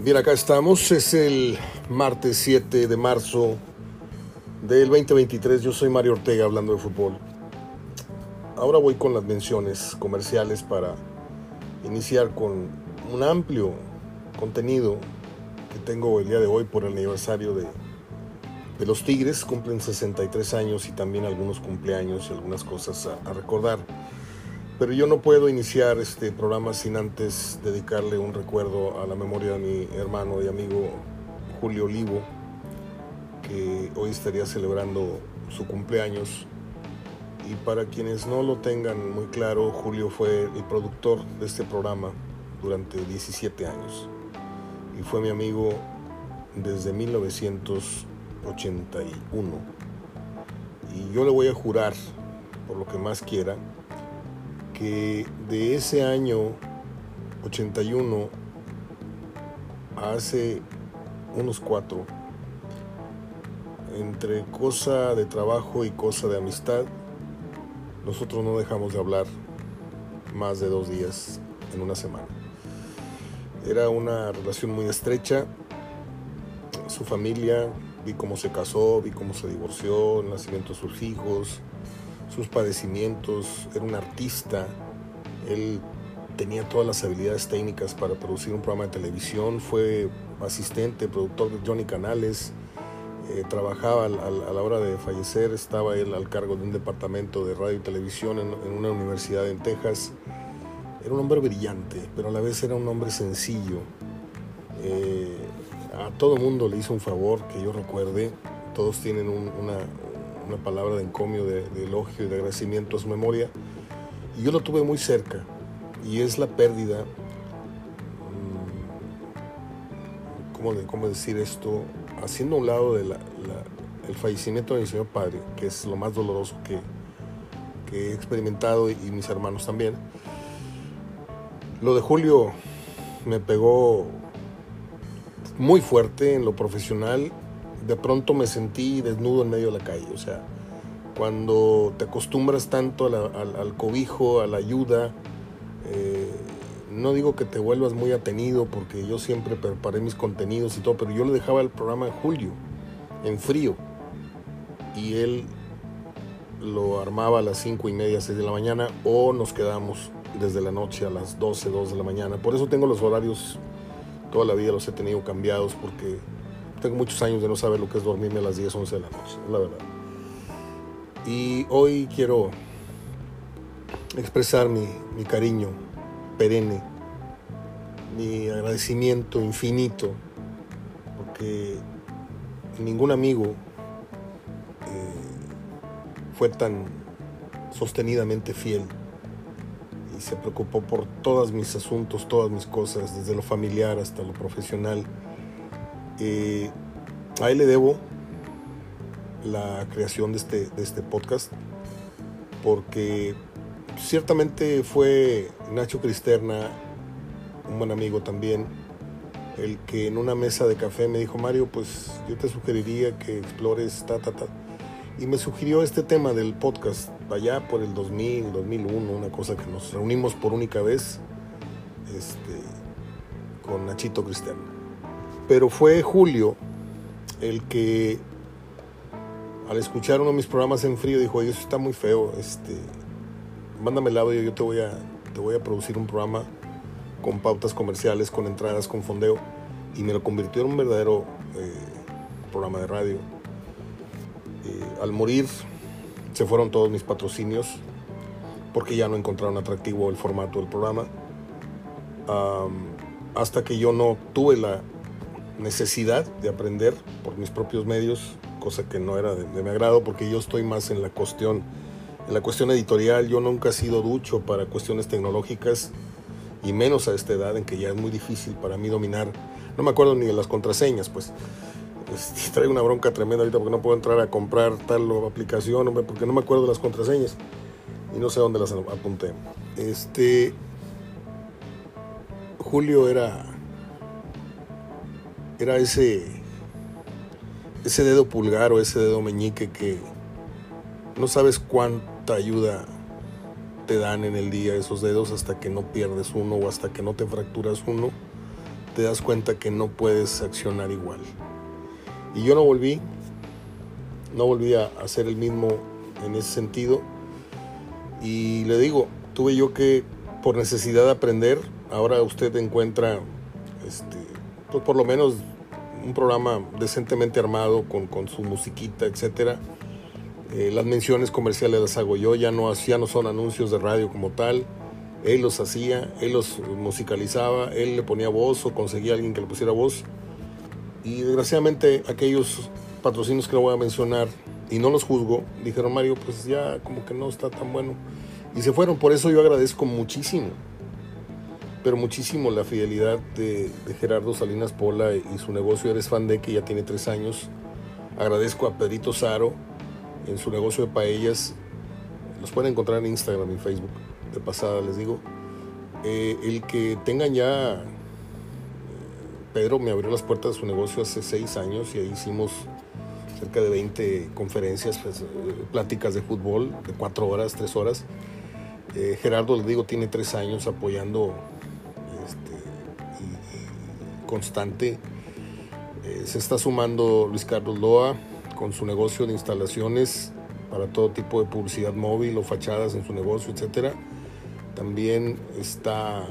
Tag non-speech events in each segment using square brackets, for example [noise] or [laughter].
Bien, acá estamos. Es el martes 7 de marzo del 2023. Yo soy Mario Ortega hablando de fútbol. Ahora voy con las menciones comerciales para iniciar con un amplio contenido que tengo el día de hoy por el aniversario de, de los Tigres. Cumplen 63 años y también algunos cumpleaños y algunas cosas a, a recordar. Pero yo no puedo iniciar este programa sin antes dedicarle un recuerdo a la memoria de mi hermano y amigo Julio Olivo, que hoy estaría celebrando su cumpleaños. Y para quienes no lo tengan muy claro, Julio fue el productor de este programa durante 17 años. Y fue mi amigo desde 1981. Y yo le voy a jurar, por lo que más quiera, que de ese año 81 a hace unos cuatro, entre cosa de trabajo y cosa de amistad, nosotros no dejamos de hablar más de dos días en una semana. Era una relación muy estrecha, su familia, vi cómo se casó, vi cómo se divorció, el nacimiento de sus hijos, sus padecimientos, era un artista, él tenía todas las habilidades técnicas para producir un programa de televisión, fue asistente, productor de Johnny Canales, eh, trabajaba al, al, a la hora de fallecer, estaba él al cargo de un departamento de radio y televisión en, en una universidad en Texas. Era un hombre brillante, pero a la vez era un hombre sencillo. Eh, a todo mundo le hizo un favor que yo recuerde, todos tienen un, una, una palabra de encomio, de, elogio y de agradecimiento a su memoria. Y yo lo tuve muy cerca. Y es la pérdida, mmm, ¿cómo, de, ¿cómo, decir esto? Haciendo un lado de fallecimiento de mi señor padre, que es lo más doloroso que, he experimentado y mis hermanos también. Lo de Julio me pegó muy fuerte en lo profesional de pronto me sentí desnudo en medio de la calle. O sea, cuando te acostumbras tanto al, cobijo, a la ayuda, eh, no digo que te vuelvas muy atenido porque yo siempre preparé mis contenidos y todo, pero yo le dejaba el programa en julio, en frío, y él lo armaba a las 5 y media, 6 de la mañana, o nos quedamos desde la noche a las 12, 2 de la mañana. Por eso tengo los horarios, toda la vida los he tenido cambiados, porque tengo muchos años de no saber lo que es dormirme a las 10, 11 de la noche, la verdad. Y hoy quiero expresar mi, mi cariño perenne, mi agradecimiento infinito, porque ningún amigo eh, fue tan sostenidamente fiel y se preocupó por todos mis asuntos, todas mis cosas, desde lo familiar hasta lo profesional. Eh, a él le debo la creación de este, de este podcast porque ciertamente fue Nacho Cristerna, un buen amigo también, el que en una mesa de café me dijo, Mario, pues yo te sugeriría que explores ta, ta, ta. Y me sugirió este tema del podcast, allá por el 2000, 2001, una cosa que nos reunimos por única vez este, con Nachito Cristerna. Pero fue Julio el que al escuchar uno de mis programas en frío dijo, eso está muy feo, este, mándame el audio, yo te voy, a, te voy a producir un programa con pautas comerciales, con entradas, con fondeo. Y me lo convirtió en un verdadero eh, programa de radio. Eh, al morir se fueron todos mis patrocinios porque ya no encontraron atractivo el formato del programa. Hasta que yo no tuve la necesidad de aprender por mis propios medios, cosa que no era de, de, mi agrado porque yo estoy más en la cuestión en la cuestión editorial, yo nunca he sido ducho para cuestiones tecnológicas y menos a esta edad en que ya es muy difícil para mí dominar, no me acuerdo ni de las contraseñas, pues. [laughs] Traigo una bronca tremenda ahorita porque no puedo entrar a comprar tal aplicación, porque no me acuerdo de las contraseñas. Y no sé dónde las apunté. Este Julio era era ese ese dedo pulgar o ese dedo meñique que no sabes cuánta ayuda te dan en el día esos dedos hasta que no pierdes uno o hasta que no te fracturas uno, te das cuenta que no puedes accionar igual. Y yo no volví, no volví a hacer el mismo en ese sentido. Y le digo, tuve yo que, por necesidad de aprender, ahora usted encuentra, este, pues por lo menos un programa decentemente armado con, con su musiquita, etcétera. Eh, las menciones comerciales las hago yo, ya no, ya no son anuncios de radio como tal. Él los hacía, él los musicalizaba, él le ponía voz o conseguía a alguien que le pusiera voz. Y desgraciadamente aquellos patrocinios que no voy a mencionar, y no los juzgo, dijeron Mario, pues ya como que no está tan bueno. Y se fueron, por eso yo agradezco muchísimo, pero muchísimo la fidelidad de, Gerardo Salinas Pola y su negocio Eres Fan de, que ya tiene tres años. Agradezco a Pedrito Saro en su negocio de paellas. Los pueden encontrar en Instagram y Facebook. De pasada les digo. Eh, el que tengan ya Pedro me abrió las puertas de su negocio hace seis años y ahí hicimos cerca de 20 conferencias, pues, eh, pláticas de fútbol de cuatro horas, tres horas. Eh, Gerardo, le digo, tiene tres años apoyando constante. Eh, se está sumando Luis Carlos Loa con su negocio de instalaciones para todo tipo de publicidad móvil o fachadas en su negocio, etcétera. También está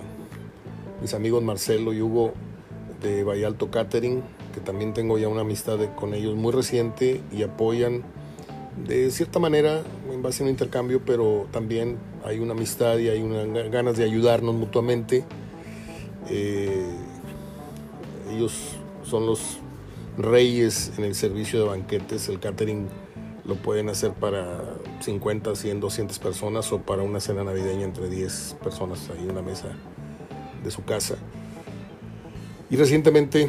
mis amigos Marcelo y Hugo de Vallalto Catering, que también tengo ya una amistad con ellos muy reciente y apoyan de cierta manera en base a un intercambio, pero también hay una amistad y hay una, ganas de ayudarnos mutuamente. Eh, ellos son los reyes en el servicio de banquetes, el catering lo pueden hacer para 50, 100, 200 personas o para una cena navideña entre 10 personas ahí en una mesa de su casa. Y recientemente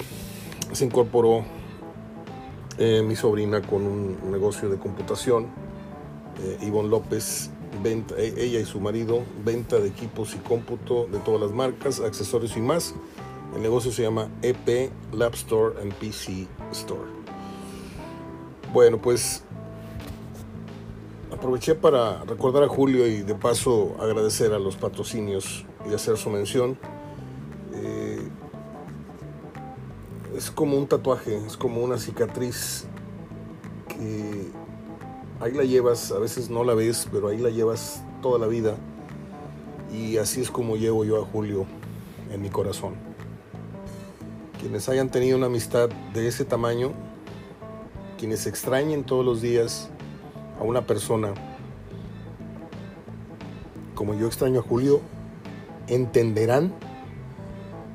se incorporó eh, mi sobrina con un negocio de computación, eh, Ivonne López, e, ella y su marido, venta de equipos y cómputo de todas las marcas, accesorios y más. El negocio se llama EP Lab Store and PC Store. Bueno, pues aproveché para recordar a Julio y de paso agradecer a los patrocinios y hacer su mención. es como un tatuaje, es como una cicatriz que ahí la llevas, a veces no la ves, pero ahí la llevas toda la vida. Y así es como llevo yo a Julio en mi corazón. Quienes hayan tenido una amistad de ese tamaño, quienes extrañen todos los días a una persona como yo extraño a Julio, entenderán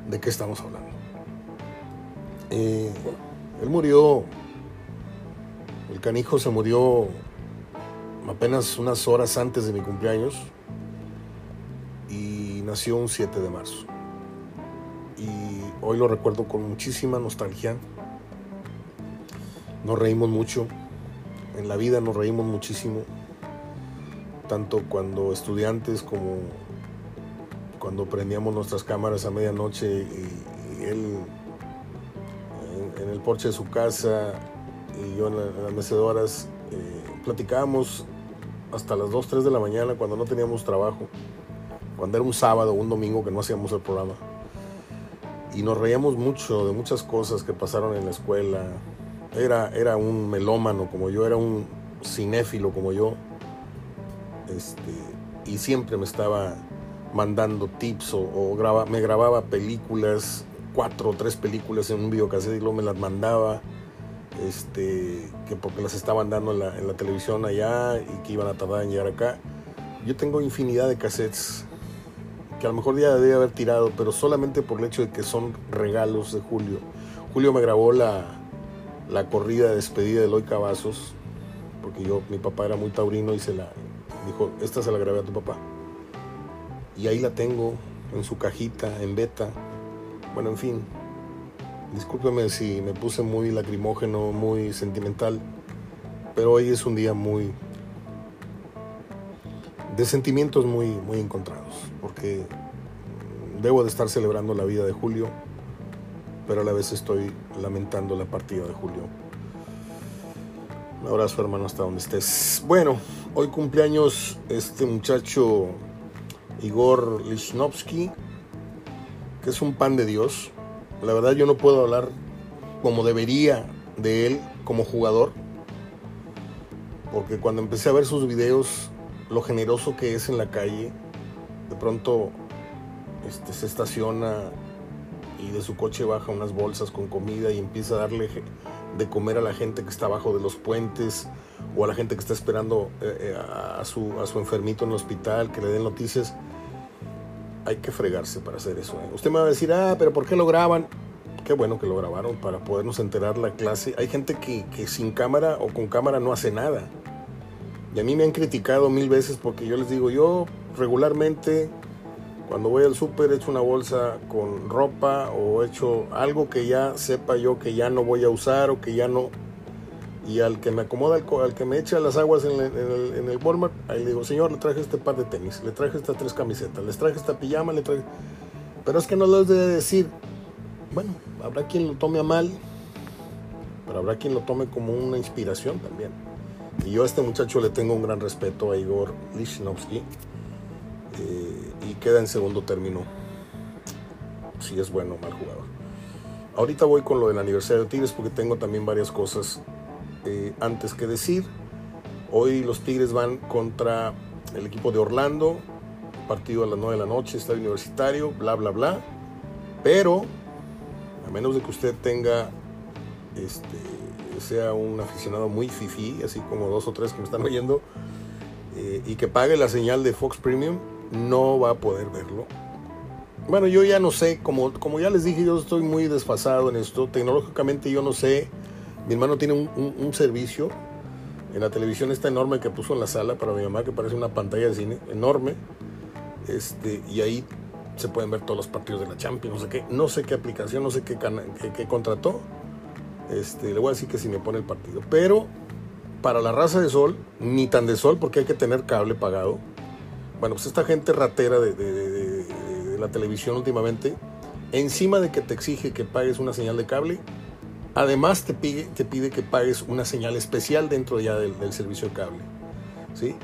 de qué estamos hablando. Eh, él murió, el canijo se murió apenas unas horas antes de mi cumpleaños y nació un 7 de marzo. Y hoy lo recuerdo con muchísima nostalgia. Nos reímos mucho, en la vida nos reímos muchísimo, tanto cuando estudiantes como cuando prendíamos nuestras cámaras a medianoche y él en el porche de su casa y yo en, las mecedoras eh, platicábamos hasta las 2, 3 de la mañana cuando no teníamos trabajo, cuando era un sábado o un domingo que no hacíamos el programa. Y nos reíamos mucho de muchas cosas que pasaron en la escuela. Era, era un melómano como yo, era un cinéfilo como yo. Este, y siempre me estaba mandando tips o, graba, me grababa películas cuatro o tres películas en un videocassette y luego me las mandaba, este, que porque las estaban dando en la, en la televisión allá y que iban a tardar en llegar acá. Yo tengo infinidad de cassettes que a lo mejor ya debía haber tirado, pero solamente por el hecho de que son regalos de Julio. Julio me grabó la, la corrida de despedida de Eloy Cavazos, porque yo, mi papá era muy taurino y se la dijo, esta se la grabé a tu papá. Y ahí la tengo en su cajita, en beta. Bueno, en fin, discúlpeme si me puse muy lacrimógeno, muy sentimental, pero hoy es un día muy de sentimientos muy, muy encontrados, porque debo de estar celebrando la vida de Julio, pero a la vez estoy lamentando la partida de Julio. Un abrazo hermano hasta donde estés. Bueno, hoy cumpleaños este muchacho Igor Lichnowsky, que es un pan de Dios, La verdad yo no puedo hablar como debería de él como jugador. Porque cuando empecé a ver sus videos, lo generoso que es en la calle, de pronto este, se estaciona y de su coche baja unas bolsas con comida y empieza a darle de comer a la gente que está abajo de los puentes o a la gente que está esperando eh, eh, a, su, a su enfermito en el hospital, que le den noticias. Hay que fregarse para hacer eso. ¿eh? Usted me va a decir, ah, pero ¿por qué lo graban? Qué bueno que lo grabaron para podernos enterar la clase. Hay gente que, que sin cámara o con cámara no hace nada. Y a mí me han criticado mil veces porque yo les digo, yo regularmente cuando voy al súper echo una bolsa con ropa o echo algo que ya sepa yo que ya no voy a usar o que ya no... Y al que me acomoda, al que me echa las aguas en el, Walmart, ahí le digo, señor, le traje este par de tenis, le traje estas tres camisetas, les traje esta pijama, le traje... Pero es que no les debe decir, bueno, habrá quien lo tome a mal, pero habrá quien lo tome como una inspiración también. Y yo a este muchacho le tengo un gran respeto, a Igor Lichnowsky, y queda en segundo término si es bueno o mal jugador. Ahorita voy con lo del aniversario de Tigres porque tengo también varias cosas eh, antes que decir. Hoy los Tigres van contra el equipo de Orlando, partido a las 9 de la noche, estadio universitario, bla, bla, bla. Pero, a menos de que usted tenga, este, sea un aficionado muy fifi, así como dos o tres que me están oyendo, eh, y que pague la señal de Fox Premium, no va a poder verlo. Bueno, yo ya no sé, como, como ya les dije, yo estoy muy desfasado en esto. Tecnológicamente yo no sé. Mi hermano tiene un, servicio en la televisión esta enorme que puso en la sala para mi mamá, que parece una pantalla de cine enorme. Este, y ahí se pueden ver todos los partidos de la Champions, no sé qué, no sé qué aplicación, no sé qué, qué, contrató. Este, le voy a decir que si me pone el partido. Pero para la raza de sol, ni tan de sol, porque hay que tener cable pagado bueno, pues esta gente ratera de, la televisión últimamente, encima de que te exige que pagues una señal de cable, además te pide, que pagues una señal especial dentro ya del, servicio de cable. ¿Sí?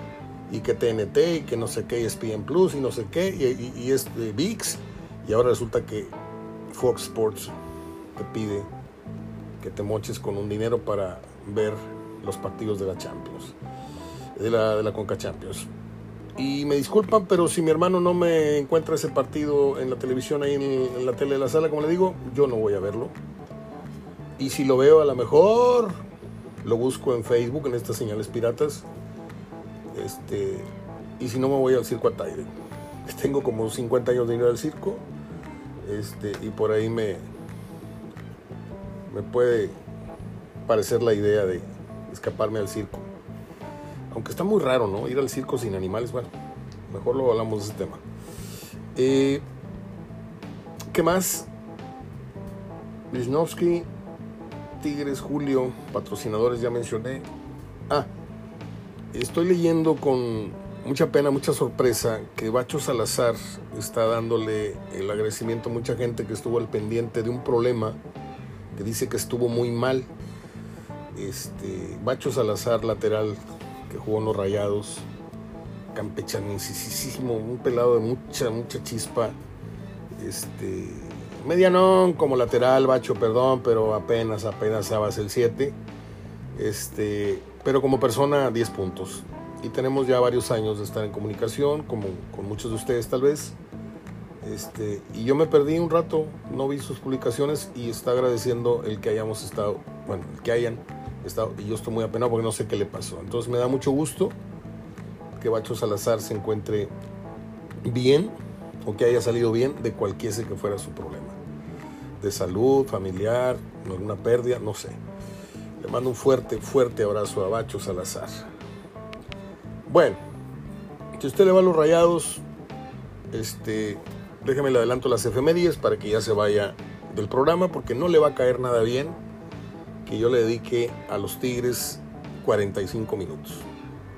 Y que TNT y que no sé qué, ESPN Plus y no sé qué, y, y, es de VIX, y ahora resulta que Fox Sports te pide que te moches con un dinero para ver los partidos de la Champions, de la, de la Conca Champions. Y me disculpan, pero si mi hermano no me encuentra ese partido en la televisión, ahí en, la tele de la sala, como le digo, yo no voy a verlo. Y si lo veo, a lo mejor lo busco en Facebook, en estas señales piratas. Este, y si no, me voy al circo a Taire. [laughs] Tengo como 50 años de ir al circo. Este, y por ahí me, me puede parecer la idea de escaparme al circo. Aunque está muy raro, ¿no? Ir al circo sin animales. Bueno, mejor luego hablamos de ese tema. Eh, ¿Qué más? Wisnowski, Tigres, Julio, patrocinadores, ya mencioné. Ah, estoy leyendo con mucha pena, mucha sorpresa que Bacho Salazar está dándole el agradecimiento a mucha gente que estuvo al pendiente de un problema que dice que estuvo muy mal. Este, Bacho Salazar, lateral que jugó en los Rayados, campechanísimo, un pelado de mucha, mucha chispa, este, medianón como lateral, bacho, perdón, pero apenas, apenas se base el 7, este, pero como persona 10 puntos. Y tenemos ya varios años de estar en comunicación, como con muchos de ustedes tal vez. Este, y yo me perdí un rato, no vi sus publicaciones y está agradeciendo el que hayamos estado, bueno, el que hayan y yo estoy muy apenado porque no sé qué le pasó. Entonces me da mucho gusto que Bacho Salazar se encuentre bien o que haya salido bien de cualquiera que fuera su problema. De salud, familiar, alguna pérdida, no sé. Le mando un fuerte, fuerte abrazo a Bacho Salazar. Bueno, si usted le va a los rayados, este, déjeme le adelanto las efemérides para que ya se vaya del programa porque no le va a caer nada bien que yo le dedique a los Tigres 45 minutos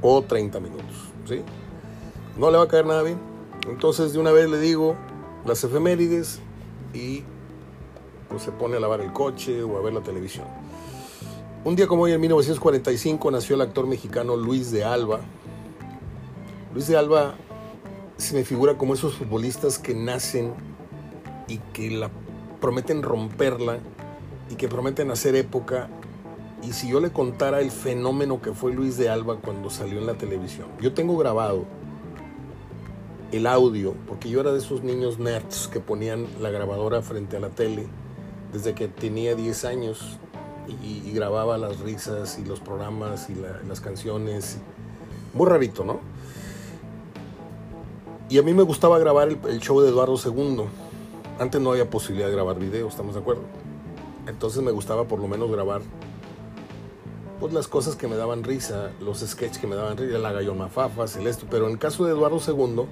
o 30 minutos, ¿sí? No le va a caer nada bien. Entonces de una vez le digo las efemérides y pues, se pone a lavar el coche o a ver la televisión. Un día como hoy, en 1945, nació el actor mexicano Luis de Alba. Luis de Alba se me figura como esos futbolistas que nacen y que la prometen romperla y que prometen hacer época. Y si yo le contara el fenómeno que fue Luis de Alba cuando salió en la televisión, yo tengo grabado el audio, porque yo era de esos niños nerds que ponían la grabadora frente a la tele desde que tenía 10 años y, grababa las risas y los programas y las canciones. Muy rarito, ¿no? Y a mí me gustaba grabar el, show de Eduardo II. Antes no había posibilidad de grabar video, ¿estamos de acuerdo? Entonces me gustaba por lo menos grabar pues las cosas que me daban risa, los sketches que me daban risa, la gallón mafafas, el esto. Pero en el caso de Eduardo II,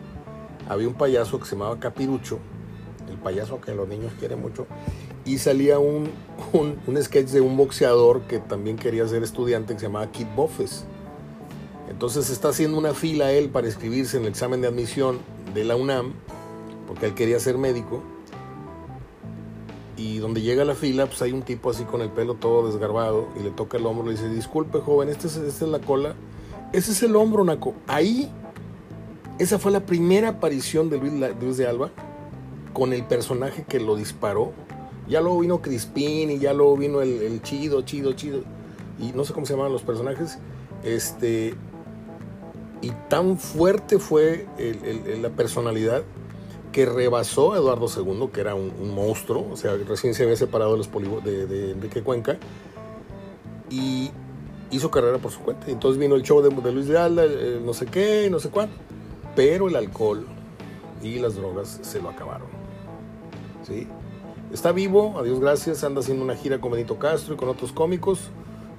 había un payaso que se llamaba Capirucho, el payaso que los niños quieren mucho, y salía un, un, sketch de un boxeador que también quería ser estudiante que se llamaba Kid Buffes. Entonces está haciendo una fila él para inscribirse en el examen de admisión de la UNAM, porque él quería ser médico. Y donde llega la fila, pues hay un tipo así con el pelo todo desgarbado y le toca el hombro y le dice, disculpe joven, esta es, es la cola. Ese es el hombro, Naco. Ahí esa fue la primera aparición de Luis, de Alba con el personaje que lo disparó. Ya luego vino Crispín y ya luego vino el, chido, chido, chido. Y no sé cómo se llamaban los personajes. Este. Y tan fuerte fue la personalidad que rebasó a Eduardo II, que era un, monstruo. O sea, recién se había separado de, los de, Enrique Cuenca. Y hizo carrera por su cuenta. Entonces vino el show de, Luis de Alba, no sé qué, no sé cuánto pero el alcohol y las drogas se lo acabaron. ¿Sí? Está vivo, a Dios gracias, anda haciendo una gira con Benito Castro y con otros cómicos,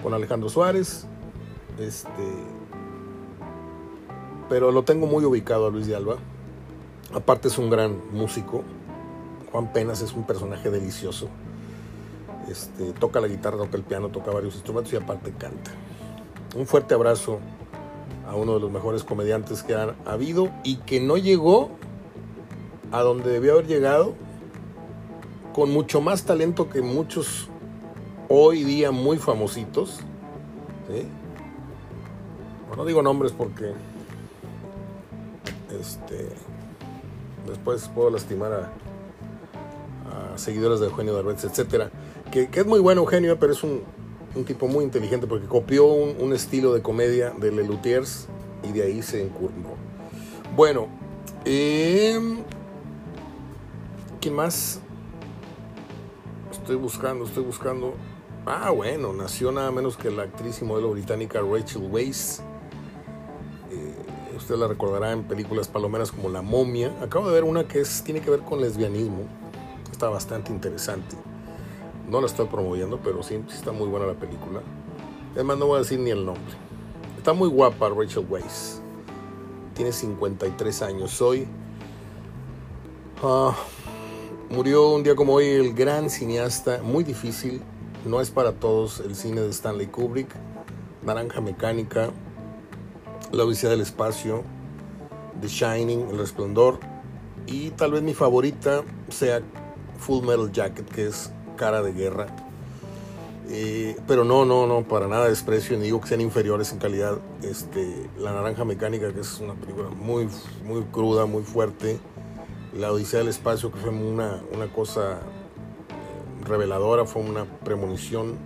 con Alejandro Suárez. Este, pero lo tengo muy ubicado a Luis de Alba. Aparte es un gran músico. Juan Penas es un personaje delicioso. Este, toca la guitarra, toca el piano, toca varios instrumentos y aparte canta. Un fuerte abrazo a uno de los mejores comediantes que han habido y que no llegó a donde debió haber llegado con mucho más talento que muchos hoy día muy famositos. no digo nombres porque este, después puedo lastimar a, seguidores de Eugenio Derbez, etcétera. Que, que, es muy bueno Eugenio, pero es un, tipo muy inteligente porque copió un, estilo de comedia de Lelutiers y de ahí se encurvó. Bueno, eh, ¿qué más? Estoy buscando, estoy buscando. Ah, bueno, nació nada menos que la actriz y modelo británica Rachel Weisz. Eh, usted la recordará en películas palomeras como La momia. Acabo de ver una que es, tiene que ver con lesbianismo. Está bastante interesante. No la estoy promoviendo, pero sí, está muy buena la película. Además, no voy a decir ni el nombre. Está muy guapa Rachel Weisz. Tiene 53 años hoy. Ah, murió un día como hoy el gran cineasta, muy difícil. No es para todos el cine de Stanley Kubrick. Naranja Mecánica, La Odisea del Espacio, The Shining, El Resplandor. Y tal vez mi favorita sea Full Metal Jacket, que es cara de guerra. Eh, pero no, no, no, para nada desprecio, ni digo que sean inferiores en calidad. Este, la Naranja Mecánica, que es una película muy, muy cruda, muy fuerte. La Odisea del Espacio, que fue una, una cosa eh, reveladora, fue una premonición.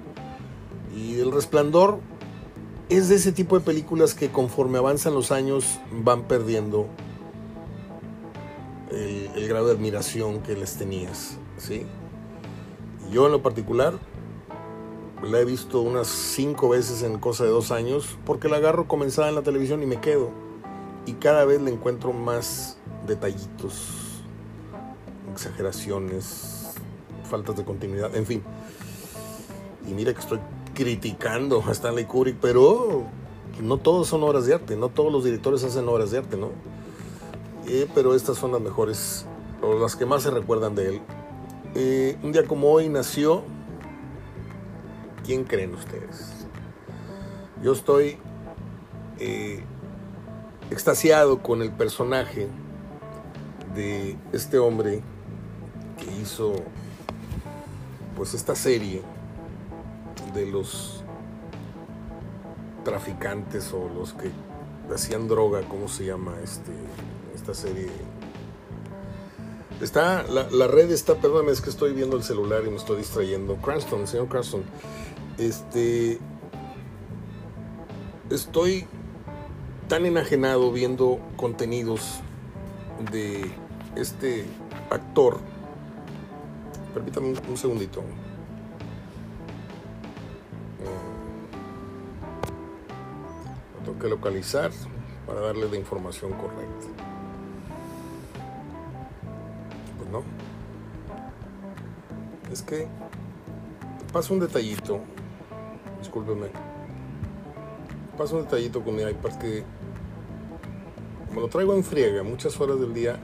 Y El Resplandor es de ese tipo de películas que conforme avanzan los años van perdiendo el, grado de admiración que les tenías, ¿sí? Yo en lo particular la he visto unas cinco veces en cosa de dos años porque la agarro comenzada en la televisión y me quedo. Y cada vez le encuentro más detallitos, exageraciones, faltas de continuidad, en fin. Y mira que estoy criticando a Stanley Kubrick, pero no todos son obras de arte, no todos los directores hacen obras de arte, ¿no? Eh, pero estas son las mejores, o las que más se recuerdan de él. Eh, un día como hoy nació, ¿quién creen ustedes? Yo estoy eh, extasiado con el personaje de este hombre que hizo pues esta serie de los traficantes o los que hacían droga, ¿cómo se llama este, esta serie? Está, la, la, red está, perdóname, es que estoy viendo el celular y me estoy distrayendo. Cranston, señor Cranston. Este. Estoy tan enajenado viendo contenidos de este actor. Permítame un, un segundito. Localizar para darle la información correcta. Pues no. Es que pasa un detallito. Discúlpeme. Pasa un detallito con mi iPad que como lo traigo en friega muchas horas del día,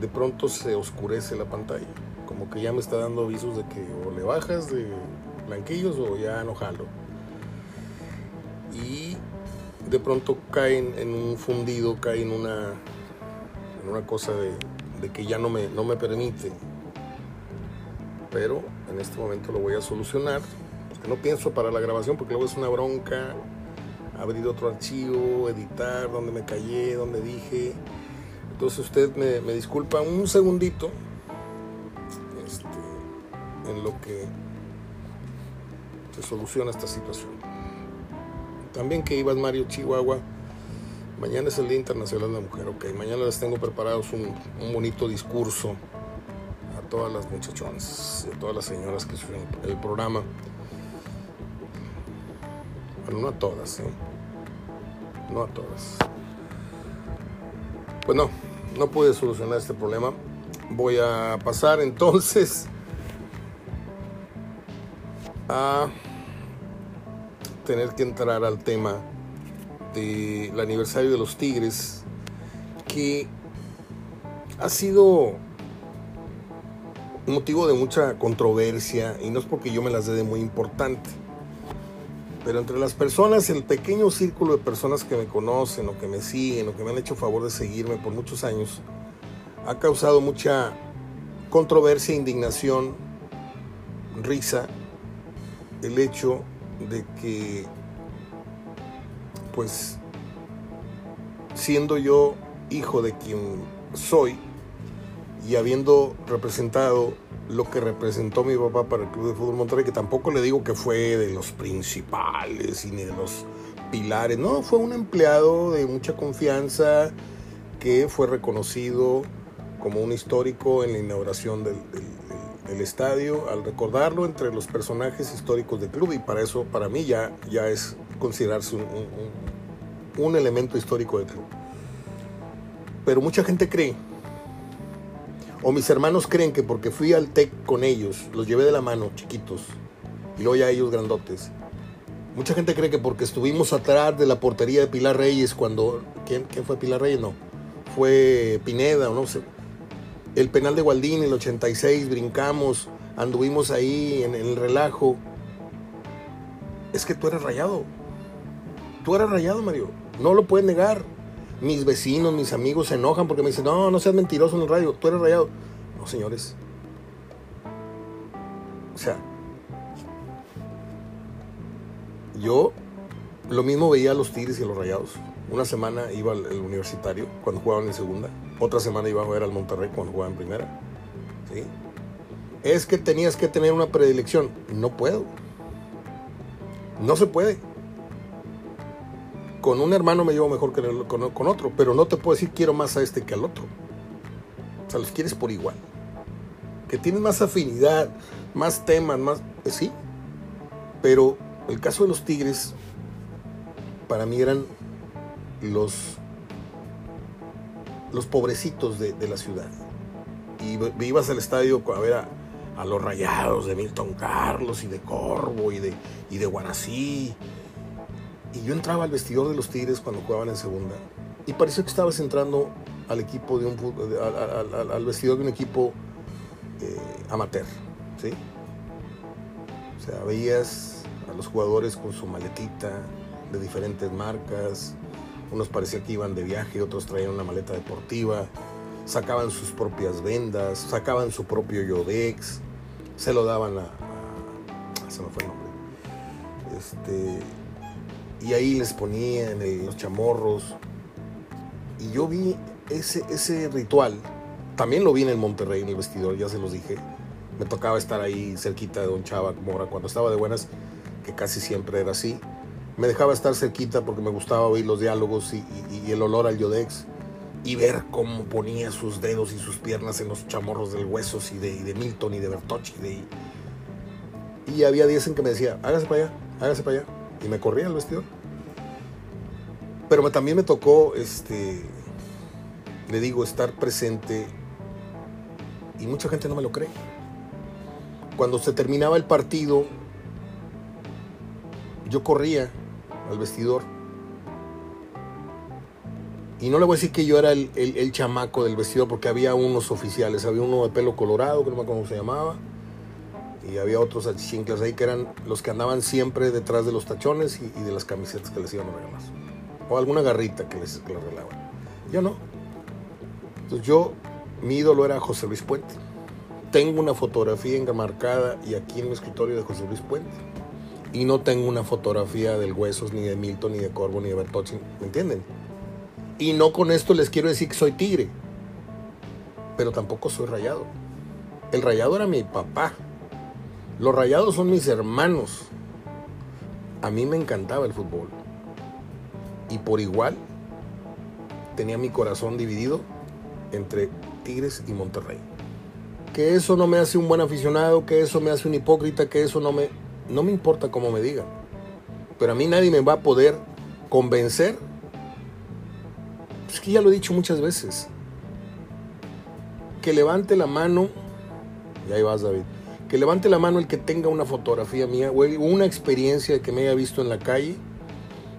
de pronto se oscurece la pantalla. Como que ya me está dando avisos de que o le bajas de blanquillos o ya no jalo. Y de pronto cae en un fundido, cae en una, en una cosa de, que ya no me, no me permite. Pero en este momento lo voy a solucionar. No pienso para la grabación porque luego es una bronca abrir otro archivo, editar donde me callé, donde dije. Entonces usted me, me disculpa un segundito este, en lo que se soluciona esta situación. También que ibas Mario Chihuahua. Mañana es el Día Internacional de la Mujer, ok. Mañana les tengo preparados un, un bonito discurso a todas las muchachonas a todas las señoras que suben el programa. Bueno, no a todas, ¿eh? No a todas. Pues no, no pude solucionar este problema. Voy a pasar entonces a tener que entrar al tema del aniversario de los Tigres, que ha sido motivo de mucha controversia y no es porque yo me las dé de muy importante, pero entre las personas, el pequeño círculo de personas que me conocen o que me siguen o que me han hecho favor de seguirme por muchos años, ha causado mucha controversia, indignación, risa, el hecho de que, pues, siendo yo hijo de quien soy y habiendo representado lo que representó mi papá para el Club de Fútbol Monterrey, que tampoco le digo que fue de los principales y ni de los pilares, no, fue un empleado de mucha confianza que fue reconocido como un histórico en la inauguración del, del, del, estadio, al recordarlo entre los personajes históricos del club, y para eso, para mí, ya, ya es considerarse un, un, un elemento histórico del club. Pero mucha gente cree o mis hermanos creen que porque fui al TEC con ellos, los llevé de la mano, chiquitos, y luego ya ellos grandotes. Mucha gente cree que porque estuvimos atrás de la portería de Pilar Reyes cuando... ¿Quién, quién fue Pilar Reyes? No. Fue Pineda o no sé. El penal de Gualdín, el 86, brincamos, anduvimos ahí en, el relajo. Es que tú eres rayado. Tú eres rayado, Mario. No lo puedes negar mis vecinos, mis amigos se enojan porque me dicen, no, no seas mentiroso en el radio, tú eres rayado. No, señores. O sea, yo lo mismo veía a los Tigres y a los Rayados. Una semana iba al, al, universitario cuando jugaban en segunda. Otra semana iba a ver al Monterrey cuando jugaban en primera. ¿Sí? Es que tenías que tener una predilección. No puedo. No se puede con un hermano me llevo mejor que con, con, otro, pero no te puedo decir quiero más a este que al otro. O sea, los quieres por igual. Que tienes más afinidad, más temas, más... Pues sí. Pero el caso de los Tigres, para mí eran los, los pobrecitos de, la ciudad. Y ibas al estadio a ver a, los rayados de Milton Carlos y de Corvo y de, y de Guarací y yo entraba al vestidor de los Tigres cuando jugaban en segunda y parecía que estabas entrando al equipo de un al, al, al vestidor de un equipo eh, amateur, ¿sí? O sea, veías a los jugadores con su maletita de diferentes marcas, unos parecía que iban de viaje, otros traían una maleta deportiva, sacaban sus propias vendas, sacaban su propio Yodex, se lo daban a, a se fue el nombre. Este, y ahí les ponían los chamorros. Y yo vi ese, ese ritual También lo vi en el Monterrey, en el vestidor, ya se los dije. Me tocaba estar ahí cerquita de Don Chava Mora cuando estaba de buenas, que casi siempre era así. Me dejaba estar cerquita porque me gustaba oír los diálogos y, el olor al Yodex y ver cómo ponía sus dedos y sus piernas en los chamorros del Huesos y de, Milton y de Bertocci. Y había días en que me decía, hágase para allá, hágase para allá. Y me corría el vestidor. Pero también me tocó, este, le digo, estar presente y mucha gente no me lo cree. Cuando se terminaba el partido, yo corría al vestidor y no le voy a decir que yo era el, chamaco del vestido porque había unos oficiales. Había uno de pelo colorado, que no me acuerdo cómo se llamaba. Y había otros achichinclas ahí que eran los que andaban siempre detrás de los tachones y, de las camisetas que les iban a regalar. O alguna garrita que les, que regalaban. Yo no. Entonces yo, mi ídolo era José Luis Puente. Tengo una fotografía enmarcada y aquí en mi escritorio de José Luis Puente. Y no tengo una fotografía del Huesos, ni de Milton, ni de Corvo, ni de Bertocci. ¿Me entienden? Y no con esto les quiero decir que soy tigre, pero tampoco soy rayado. El rayado era mi papá. Los rayados son mis hermanos. A mí me encantaba el fútbol. Y por igual tenía mi corazón dividido entre Tigres y Monterrey. Que eso no me hace un buen aficionado, que eso me hace un hipócrita, que eso no me, no me importa cómo me digan. Pero a mí nadie me va a poder convencer es que ya lo he dicho muchas veces. Que levante la mano, y ahí vas David, que levante la mano el que tenga una fotografía mía o una experiencia que me haya visto en la calle,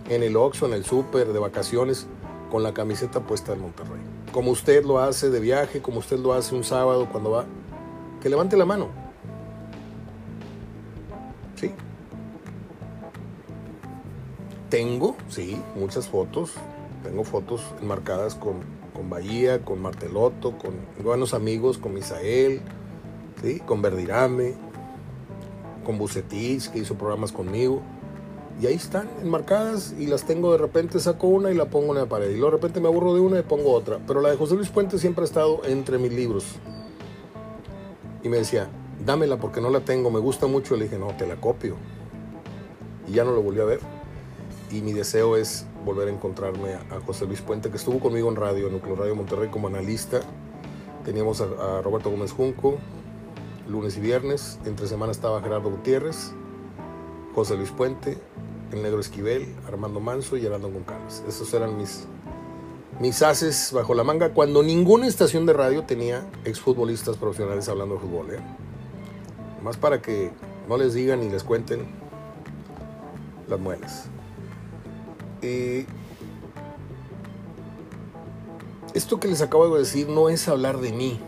en el Oxxo, en el súper, de vacaciones, con la camiseta puesta en Monterrey. Como usted lo hace de viaje, como usted lo hace un sábado cuando va, que levante la mano. Tengo, sí, muchas fotos, tengo fotos enmarcadas con, con Bahía, con Martelotto, con buenos amigos, con Misael, ¿sí? con Verdirame, con Bucetich, que hizo programas conmigo. Y ahí están enmarcadas y las tengo de repente, saco una y la pongo en la pared. Y luego de repente me aburro de una y pongo otra. Pero la de José Luis Puente siempre ha estado entre mis libros. Y me decía, dámela porque no la tengo, me gusta mucho. Le dije, no, te la copio. Y ya no lo volví a ver y mi deseo es volver a encontrarme a, José Luis Puente, que estuvo conmigo en radio, en Núcleo Radio Monterrey como analista. Teníamos a, Roberto Gómez Junco, lunes y viernes. Entre semana estaba Gerardo Gutiérrez, José Luis Puente, el Negro Esquivel, Armando Manso y Arando Goncalves. Esos eran mis, mis haces bajo la manga cuando ninguna estación de radio tenía exfutbolistas profesionales hablando de fútbol. ¿eh? Más para que no les digan ni les cuenten las muelas. Esto que les acabo de decir no es hablar de mí,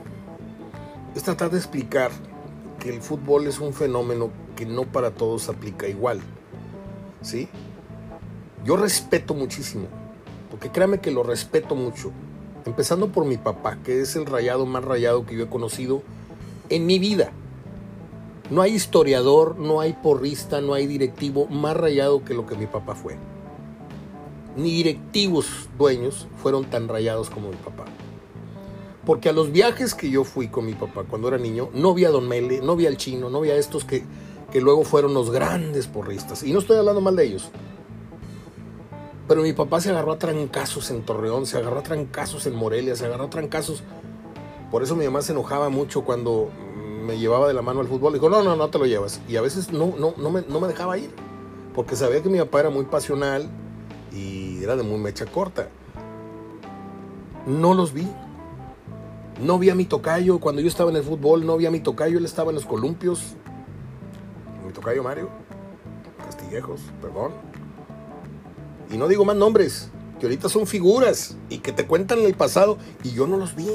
es tratar de explicar que el fútbol es un fenómeno que no para todos aplica igual. ¿Sí? Yo respeto muchísimo, porque créame que lo respeto mucho. Empezando por mi papá, que es el rayado más rayado que yo he conocido en mi vida. No hay historiador, no hay porrista, no hay directivo más rayado que lo que mi papá fue ni directivos dueños fueron tan rayados como mi papá. Porque a los viajes que yo fui con mi papá cuando era niño, no vi a Don Mele, no vi al chino, no vi a estos que, que luego fueron los grandes porristas. Y no estoy hablando mal de ellos. Pero mi papá se agarró a trancazos en Torreón, se agarró a trancazos en Morelia, se agarró a trancazos. Por eso mi mamá se enojaba mucho cuando me llevaba de la mano al fútbol. Dijo, no, no, no te lo llevas. Y a veces no, no, no, me, no me dejaba ir. Porque sabía que mi papá era muy pasional, era de muy mecha corta. No los vi. No vi a mi tocayo. Cuando yo estaba en el fútbol, no vi a mi tocayo. Él estaba en los columpios. Mi tocayo Mario. Castillejos, perdón. Y no digo más nombres, que ahorita son figuras y que te cuentan el pasado y yo no los vi.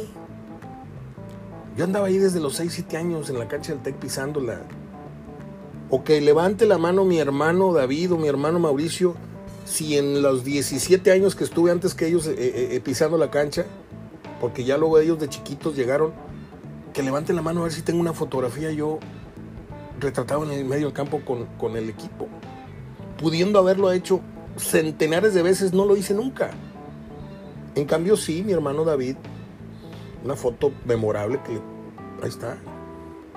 Yo andaba ahí desde los 6, 7 años en la cancha del TEC pisándola. O que levante la mano mi hermano David o mi hermano Mauricio si en los 17 años que estuve antes que ellos eh, eh, eh, pisando la cancha, porque ya luego ellos de chiquitos llegaron, que levanten la mano a ver si tengo una fotografía yo retratado en el medio del campo con, con el equipo. Pudiendo haberlo hecho centenares de veces, no lo hice nunca. En cambio, sí, mi hermano David una foto memorable que ahí está.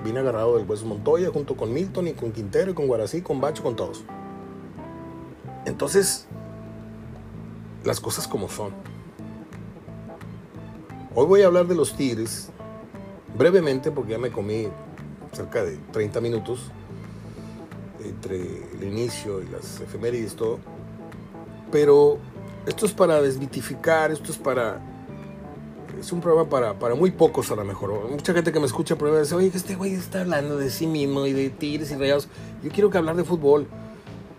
Vine agarrado del Hueso Montoya junto con Milton y con Quintero y con Guarací, con Bacho, con todos. Entonces, las cosas como son. Hoy voy a hablar de los Tigres brevemente porque ya me comí cerca de 30 minutos entre el inicio y las efemérides todo. Pero esto es para desmitificar, esto es para es un programa para, para muy pocos a lo mejor. Mucha gente que me escucha el dice, oye, que este güey está hablando de sí mismo y de tigres y rayados. Yo quiero que hablar de fútbol.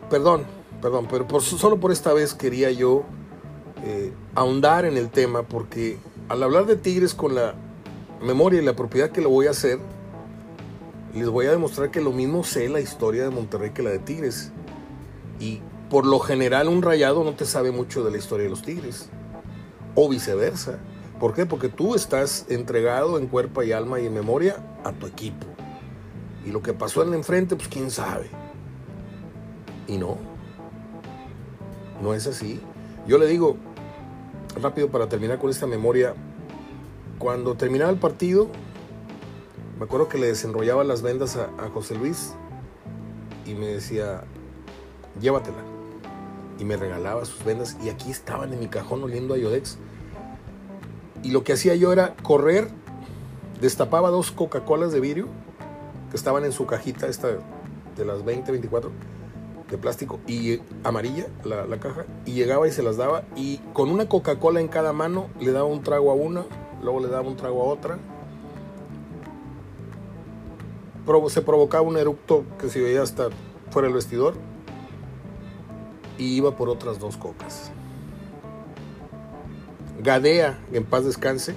Perdón, perdón, pero solo por esta vez quería yo eh, ahondar en el tema porque al hablar de tigres con la memoria y la propiedad que lo voy a hacer, les voy a demostrar que lo mismo sé la historia de Monterrey que la de Tigres. Y por lo general un rayado no te sabe mucho de la historia de los Tigres. O viceversa. ¿Por qué? Porque tú estás entregado en cuerpo y alma y en memoria a tu equipo. Y lo que pasó en el enfrente, pues quién sabe. Y no. No es así. Yo le digo, rápido para terminar con esta memoria, cuando terminaba el partido, me acuerdo que le desenrollaba las vendas a, José Luis y me decía, llévatela. Y me regalaba sus vendas y aquí estaban en mi cajón oliendo a Yodex y lo que hacía yo era correr, destapaba dos Coca-Colas de vidrio que estaban en su cajita, esta de las 20, 24 de plástico y amarilla, la, la caja, y llegaba y se las daba. Y con una Coca-Cola en cada mano le daba un trago a una, luego le daba un trago a otra. se provocaba un eructo que se veía hasta fuera del vestidor y iba por otras dos cocas. Gadea, en paz descanse,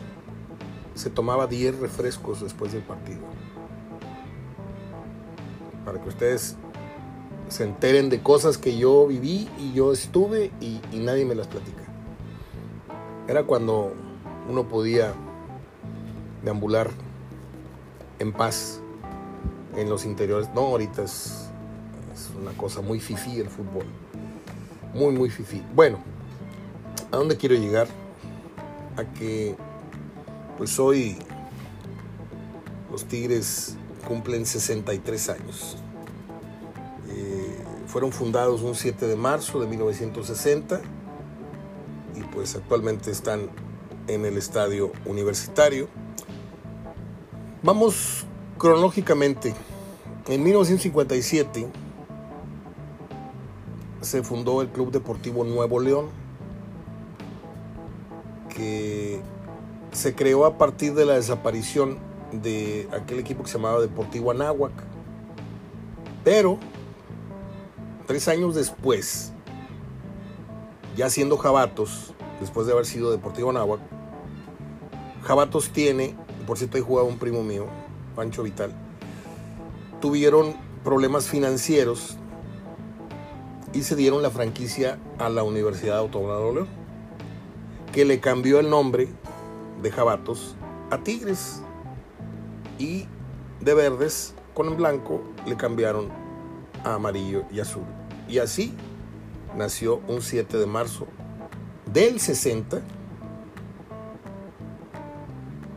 se tomaba 10 refrescos después del partido. Para que ustedes se enteren de cosas que yo viví y yo estuve y, nadie me las platica. Era cuando uno podía deambular en paz en los interiores. No, ahorita es, una cosa muy fifí el fútbol. Muy, muy fifí. Bueno, ¿a dónde quiero llegar? a que pues hoy los Tigres cumplen 63 años. Fueron fundados un 7 de marzo de 1960 y pues actualmente están en el estadio universitario. Vamos cronológicamente. En 1957 se fundó el Club Deportivo Nuevo León que se creó a partir de la desaparición de aquel equipo que se llamaba Deportivo Anáhuac. Pero, tres años después, ya siendo Jabatos, después de haber sido Deportivo Anáhuac, Jabatos tiene, por cierto ahí jugaba un primo mío, Pancho Vital, tuvieron problemas financieros y se dieron la franquicia a la Universidad Autónoma de León que le cambió el nombre de Jabatos a Tigres y de verdes con el blanco le cambiaron a amarillo y azul. Y así nació un 7 de marzo del 60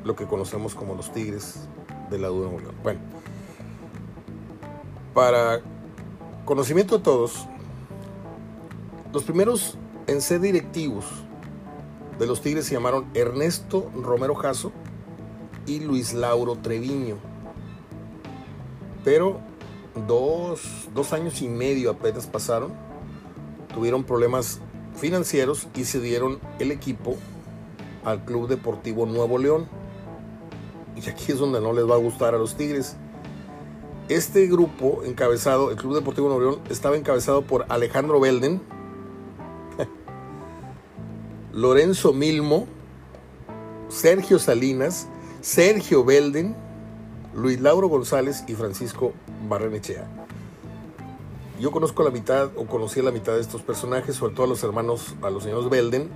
lo que conocemos como los Tigres de la Nuevo León. Bueno, para conocimiento de todos, los primeros en ser directivos de los Tigres se llamaron Ernesto Romero Jasso y Luis Lauro Treviño. Pero dos, dos años y medio apenas pasaron, tuvieron problemas financieros y se dieron el equipo al Club Deportivo Nuevo León. Y aquí es donde no les va a gustar a los Tigres. Este grupo encabezado, el Club Deportivo Nuevo León, estaba encabezado por Alejandro Belden, [laughs] Lorenzo Milmo, Sergio Salinas, Sergio Belden, Luis Lauro González y Francisco Barrenechea. Yo conozco la mitad o conocí a la mitad de estos personajes, sobre todo a los hermanos, a los señores Belden.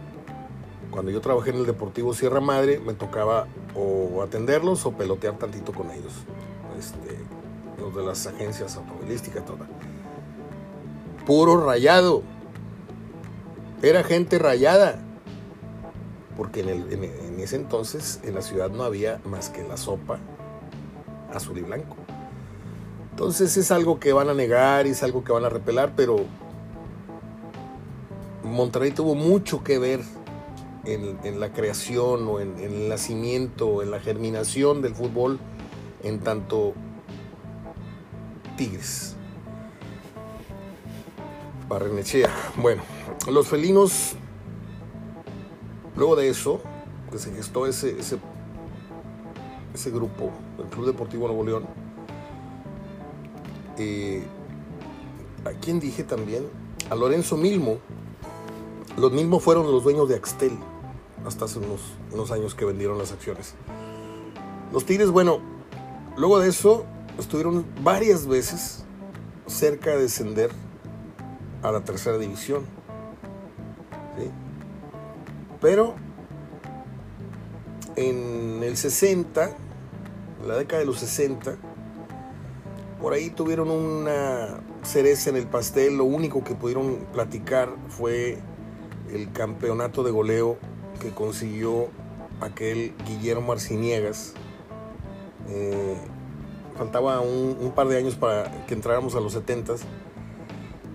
Cuando yo trabajé en el Deportivo Sierra Madre, me tocaba o atenderlos o pelotear tantito con ellos. Este, los de las agencias automovilísticas, toda. Puro rayado. Era gente rayada porque en, ese entonces en la ciudad no había más que la sopa azul y blanco. Entonces es algo que van a negar y es algo que van a repelar, pero Monterrey tuvo mucho que ver en, la creación o en, el nacimiento, en la germinación del fútbol en tanto Tigres. Barrenechea. Bueno, los felinos, luego de eso, que se gestó ese, ese grupo, el Club Deportivo Nuevo León, eh, ¿a quién dije también? A Lorenzo Milmo. Los mismos fueron los dueños de Axtel hasta hace unos, unos años que vendieron las acciones. Los Tigres, bueno, luego de eso estuvieron varias veces cerca de descender a la tercera división. Pero en el 60, la década de los 60, por ahí tuvieron una cereza en el pastel. Lo único que pudieron platicar fue el campeonato de goleo que consiguió aquel Guillermo Marciniegas. Eh, faltaba un, par de años para que entráramos a los 70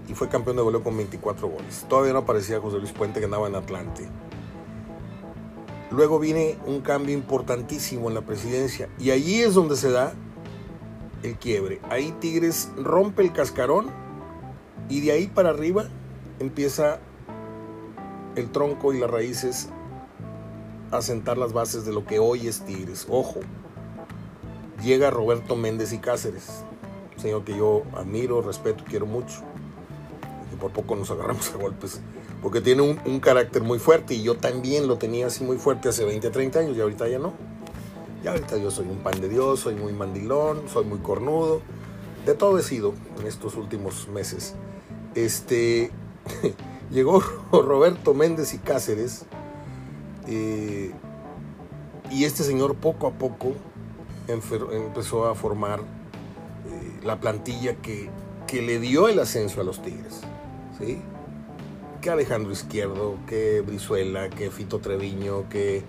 y fue campeón de goleo con 24 goles. Todavía no aparecía José Luis Puente que andaba en Atlante. Luego viene un cambio importantísimo en la presidencia y allí es donde se da el quiebre. Ahí Tigres rompe el cascarón y de ahí para arriba empieza el tronco y las raíces a sentar las bases de lo que hoy es Tigres. Ojo, llega Roberto Méndez y Cáceres, señor que yo admiro, respeto, quiero mucho. Y por poco nos agarramos a golpes, porque tiene un, un, carácter muy fuerte y yo también lo tenía así muy fuerte hace 20, 30 años y ahorita ya no. Ya ahorita yo soy un pan de Dios, soy muy mandilón, soy muy cornudo. De todo he sido en estos últimos meses. Este [laughs] llegó [laughs] Roberto Méndez y Cáceres. Eh, y este señor poco a poco empezó a formar eh, la plantilla que, que, le dio el ascenso a los Tigres. ¿sí? Que Alejandro Izquierdo, que Brizuela, que Fito Treviño, que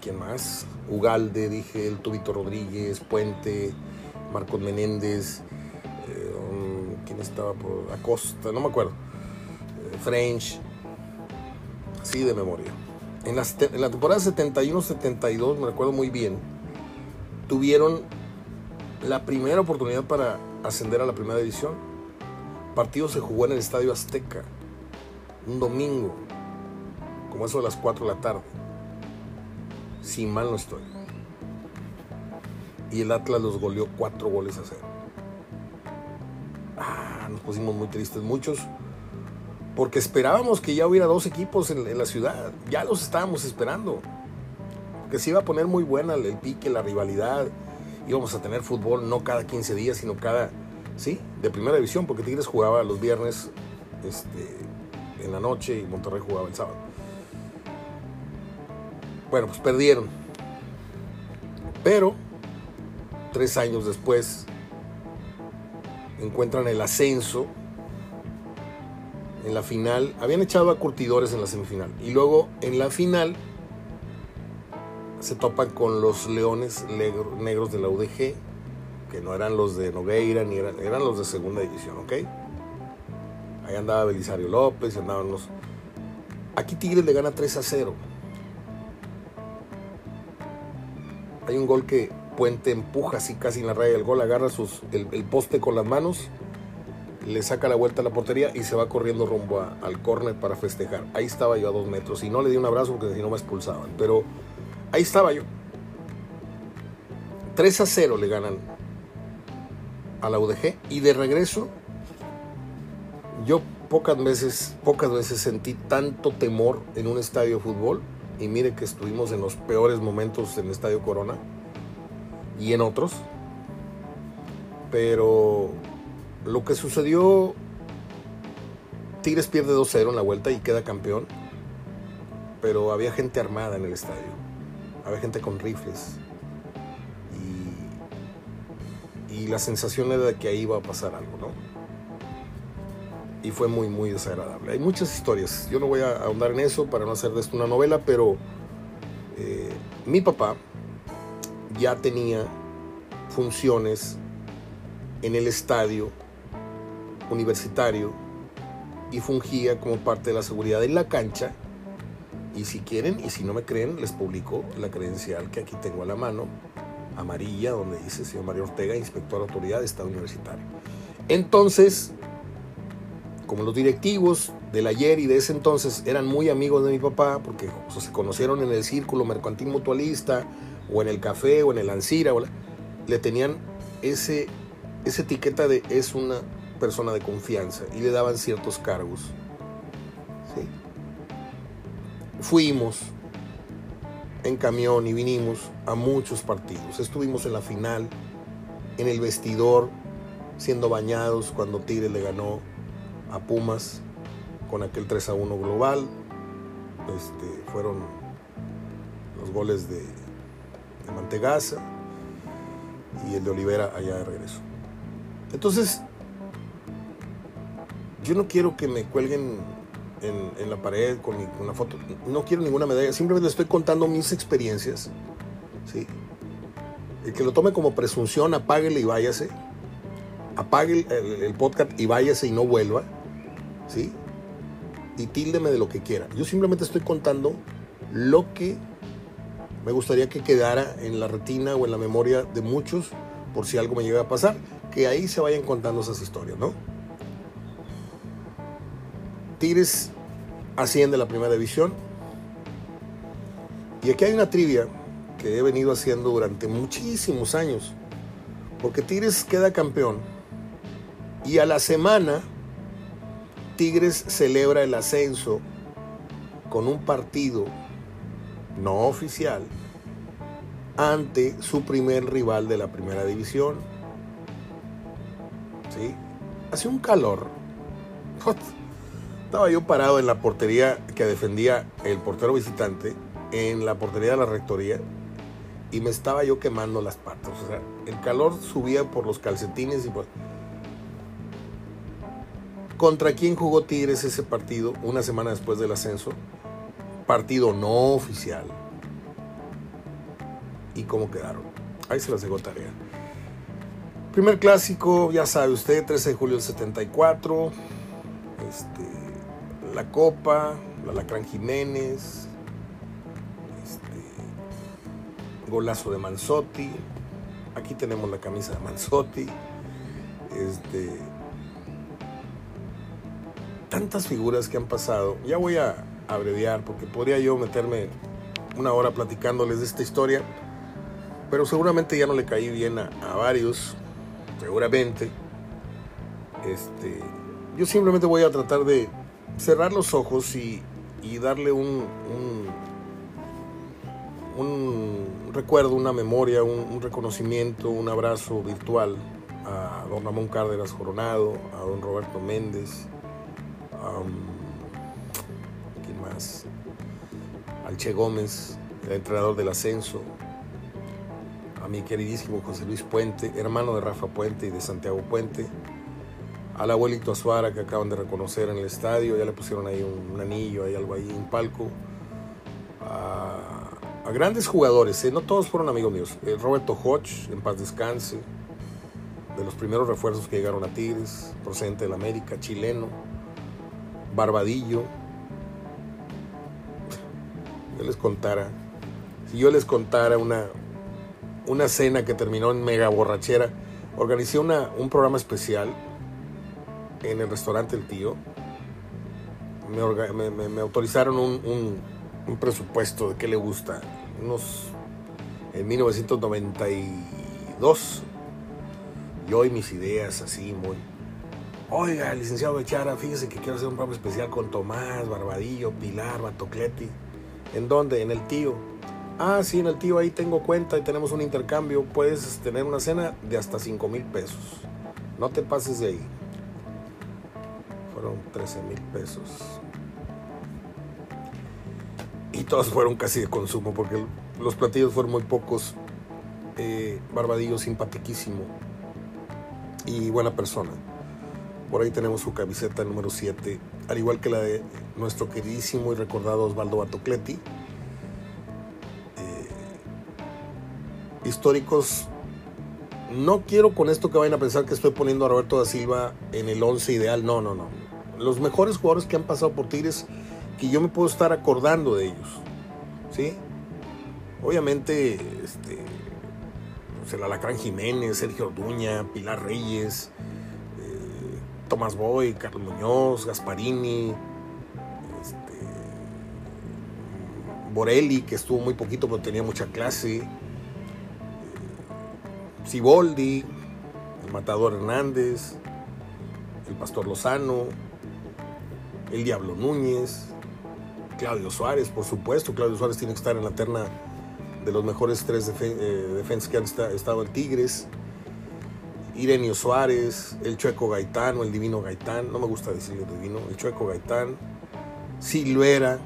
¿Quién más? Ugalde, dije, el Tubito Rodríguez, Puente, Marcos Menéndez, eh, ¿quién estaba por Acosta? No me acuerdo. Eh, French, así de memoria. En la temporada 71-72, me recuerdo muy bien, tuvieron la primera oportunidad para ascender a la primera división. Partido se jugó en el Estadio Azteca, un domingo, como eso a las 4 de la tarde si mal no estoy. Y el Atlas los goleó cuatro goles a cero. Ah, nos pusimos muy tristes muchos. Porque esperábamos que ya hubiera dos equipos en, la ciudad. Ya los estábamos esperando. Que se iba a poner muy buena el, pique, la rivalidad. Íbamos a tener fútbol no cada 15 días, sino cada, sí, de primera división, porque Tigres jugaba los viernes este, en la noche y Monterrey jugaba el sábado. Bueno, pues perdieron. Pero tres años después encuentran el ascenso en la final. Habían echado a curtidores en la semifinal. Y luego en la final se topan con los leones negros de la UDG, que no eran los de Nogueira, ni eran, eran los de segunda división, ¿ok? Ahí andaba Belisario López, andaban los... Aquí Tigres le gana 3 a 0. Hay un gol que Puente empuja así casi en la raya del gol, agarra sus, el, poste con las manos, le saca la vuelta a la portería y se va corriendo rumbo al córner para festejar. Ahí estaba yo a dos metros y no le di un abrazo porque si no me expulsaban, pero ahí estaba yo. 3 a 0 le ganan a la UDG y de regreso yo pocas veces, pocas veces sentí tanto temor en un estadio de fútbol y mire que estuvimos en los peores momentos en el Estadio Corona y en otros. Pero lo que sucedió, Tigres pierde 2-0 en la vuelta y queda campeón. Pero había gente armada en el estadio. Había gente con rifles. La sensación era de que ahí iba a pasar algo, ¿no? y fue muy, muy desagradable. Hay muchas historias. Yo no voy a ahondar en eso para no hacer de esto una novela, pero eh, mi papá ya tenía funciones en el estadio universitario y fungía como parte de la seguridad en la cancha. Y si quieren, y si no me creen, les publico la credencial que aquí tengo a la mano, amarilla, donde dice señor Mario Ortega, inspector de autoridad de Estado Universitario. Entonces, como los directivos del ayer y de ese entonces eran muy amigos de mi papá, porque se conocieron en el círculo mercantil mutualista, o en el café, o en el Ancira, le tenían ese, esa etiqueta de es una persona de confianza y le daban ciertos cargos. Fuimos en camión y vinimos a muchos partidos. Estuvimos en la final, en el vestidor, siendo bañados cuando Tigres le ganó a Pumas con aquel 3 a 1 global. Este, fueron los goles de, de Mantegaza y el de Olivera allá de regreso. Entonces, yo no quiero que me cuelguen en, la pared con una foto, no quiero ninguna medalla, simplemente estoy contando mis experiencias. ¿sí? El que lo tome como presunción, apáguele y váyase. Apague el, el podcast y váyase y no vuelva. ¿sí? Y tíldeme de lo que quiera. Yo simplemente estoy contando lo que me gustaría que quedara en la retina o en la memoria de muchos por si algo me llega a pasar, que ahí se vayan contando esas historias, ¿no? Tigres asciende a la primera división. Y aquí hay una trivia que he venido haciendo durante muchísimos años. Porque Tigres queda campeón. Y a la semana Tigres celebra el ascenso con un partido no oficial ante su primer rival de la primera división. ¿Sí? Hace un calor. [laughs] Estaba yo parado en la portería que defendía el portero visitante, en la portería de la rectoría, y me estaba yo quemando las patas. O sea, el calor subía por los calcetines y por... ¿Contra quién jugó Tigres ese partido una semana después del ascenso? Partido no oficial. ¿Y cómo quedaron? Ahí se las dejo tarea. Primer clásico, ya sabe usted, 13 de julio del 74. Este, la Copa, la Lacrán Jiménez. Este, golazo de Manzotti. Aquí tenemos la camisa de Manzotti. Este, tantas figuras que han pasado. Ya voy a abreviar porque podría yo meterme una hora platicándoles de esta historia, pero seguramente ya no le caí bien a, varios, seguramente. Este, yo simplemente voy a tratar de cerrar los ojos y, darle un, un, recuerdo, una memoria, un, reconocimiento, un abrazo virtual a don Ramón Cárdenas Coronado, a don Roberto Méndez, ¿Quién más? Al Che Gómez, el entrenador del ascenso. A mi queridísimo José Luis Puente, hermano de Rafa Puente y de Santiago Puente. Al abuelito Azuara que acaban de reconocer en el estadio, ya le pusieron ahí un, anillo, hay algo ahí, un palco. A, grandes jugadores, ¿eh? no todos fueron amigos míos. El Roberto Hodge, en paz descanse, de los primeros refuerzos que llegaron a Tigres, procedente del América, chileno Barbadillo. Yo les contara, si yo les contara una, una cena que terminó en mega borrachera, organicé una, un programa especial en el restaurante El Tío. Me, autorizaron un, un, presupuesto de qué le gusta. Unos en 1992. Yo y mis ideas así muy Oiga, licenciado Bechara, fíjese que quiero hacer un programa especial con Tomás, Barbadillo, Pilar, Batocleti. ¿En dónde? En el tío. Ah, sí, en el tío ahí tengo cuenta y tenemos un intercambio. Puedes tener una cena de hasta 5 mil pesos. No te pases de ahí. Fueron 13 mil pesos. Y todos fueron casi de consumo porque los platillos fueron muy pocos. Eh, Barbadillo simpatiquísimo y buena persona. Por ahí tenemos su camiseta número 7, al igual que la de nuestro queridísimo y recordado Osvaldo Batocleti. Eh, históricos, no quiero con esto que vayan a pensar que estoy poniendo a Roberto da Silva en el 11 ideal, no, no, no. Los mejores jugadores que han pasado por Tigres, que yo me puedo estar acordando de ellos. ¿Sí? Obviamente, este, el Alacrán Jiménez, Sergio Orduña, Pilar Reyes, Tomás Boy, Carlos Muñoz, Gasparini, este, Borelli, que estuvo muy poquito pero tenía mucha clase, Siboldi, el Matador Hernández, el Pastor Lozano, el Diablo Núñez, Claudio Suárez, por supuesto, Claudio Suárez tiene que estar en la terna de los mejores tres eh, defensas que han estado en Tigres. Irenio Suárez, el Chueco Gaitán o el Divino Gaitán, no me gusta decirle Divino, el Chueco Gaitán, Silvera,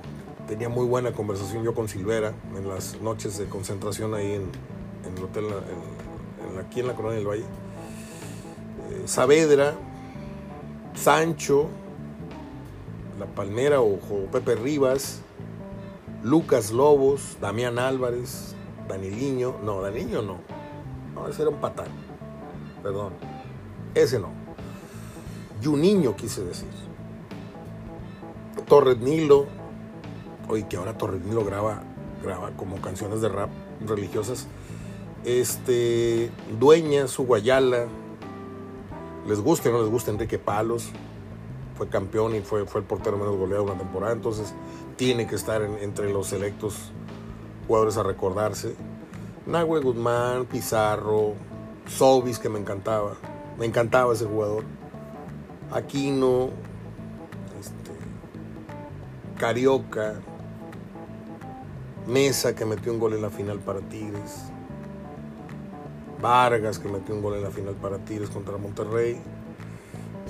tenía muy buena conversación yo con Silvera en las noches de concentración ahí en, el hotel, aquí en la Colonia del Valle, eh, Saavedra, Sancho, La Palmera o, Pepe Rivas, Lucas Lobos, Damián Álvarez, Daniliño, no, Daniliño no, no, ese era un patán perdón. Ese no. niño quise decir. Torres Nilo. Oye, que ahora Torres Nilo graba, graba como canciones de rap religiosas. Este, Dueña, su Guayala. Les guste o no les gusta Enrique Palos. Campeón y fue, fue el portero menos goleado una temporada. Entonces tiene que estar entre los selectos jugadores a recordarse. Nahue Guzmán, Pizarro, Sobis, que me encantaba. Me encantaba ese jugador. Aquino, este, Carioca, Mesa, que metió un gol en la final para Tigres. Vargas, que metió un gol en la final para Tigres contra Monterrey.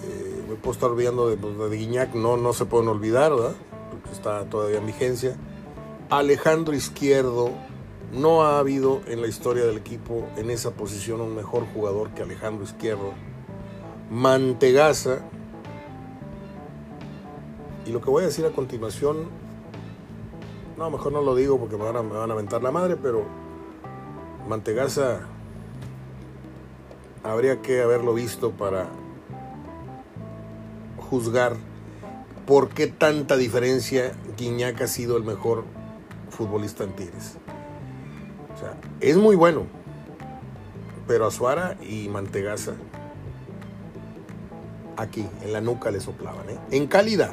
Eh, puedo estar olvidando de, pues, de Guiñac, no, no se pueden olvidar, ¿verdad? Porque está todavía en vigencia. Alejandro Izquierdo, no ha habido en la historia del equipo en esa posición un mejor jugador que Alejandro Izquierdo. Mantegaza. Y lo que voy a decir a continuación, no, mejor no lo digo porque me van a, me van a aventar la madre, pero Mantegaza habría que haberlo visto para juzgar por qué tanta diferencia Guiñac ha sido el mejor futbolista en Tigres es muy bueno. Pero Azuara y Mantegaza aquí, en la nuca le soplaban, ¿eh? En calidad.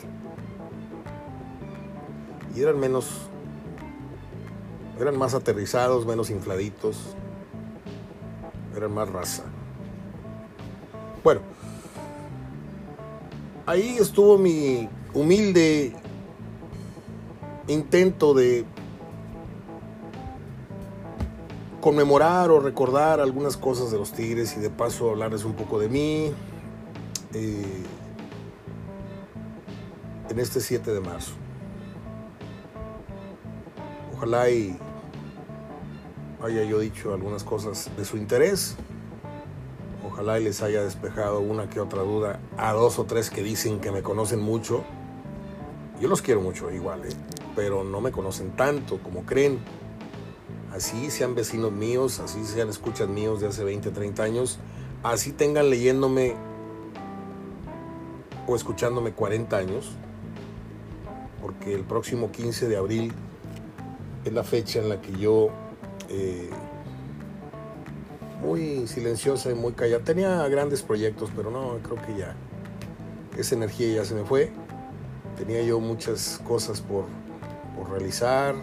Y eran menos. Eran más aterrizados, menos infladitos. Eran más raza. Ahí estuvo mi humilde intento de conmemorar o recordar algunas cosas de los Tigres y de paso hablarles un poco de mí eh, en este 7 de marzo. Ojalá y haya yo dicho algunas cosas de su interés. Ojalá y les haya despejado una que otra duda a dos o tres que dicen que me conocen mucho. Yo los quiero mucho igual, ¿eh? pero no me conocen tanto como creen así sean vecinos míos, así sean escuchas míos de hace 20, 30 años, así tengan leyéndome o escuchándome 40 años, porque el próximo 15 de abril es la fecha en la que yo, eh, muy silenciosa y muy callada, tenía grandes proyectos, pero no, creo que ya, esa energía ya se me fue, tenía yo muchas cosas por, por realizar,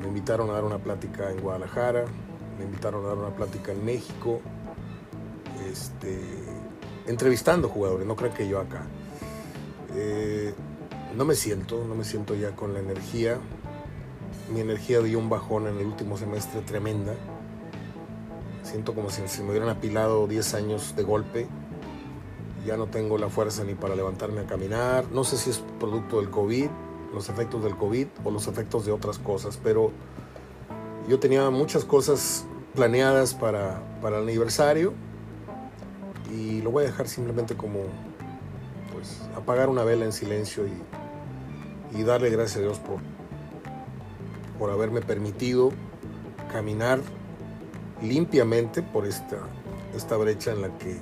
me invitaron a dar una plática en Guadalajara, me invitaron a dar una plática en México, este, entrevistando jugadores, no creo que yo acá. Eh, no me siento, no me siento ya con la energía. Mi energía dio un bajón en el último semestre tremenda. Siento como si se me hubieran apilado 10 años de golpe. Ya no tengo la fuerza ni para levantarme a caminar. No sé si es producto del COVID, los efectos del COVID o los efectos de otras cosas, pero yo tenía muchas cosas planeadas para, para el aniversario y lo voy a dejar simplemente como pues apagar una vela en silencio y, darle gracias a Dios por, por haberme permitido caminar limpiamente por esta, esta brecha en la que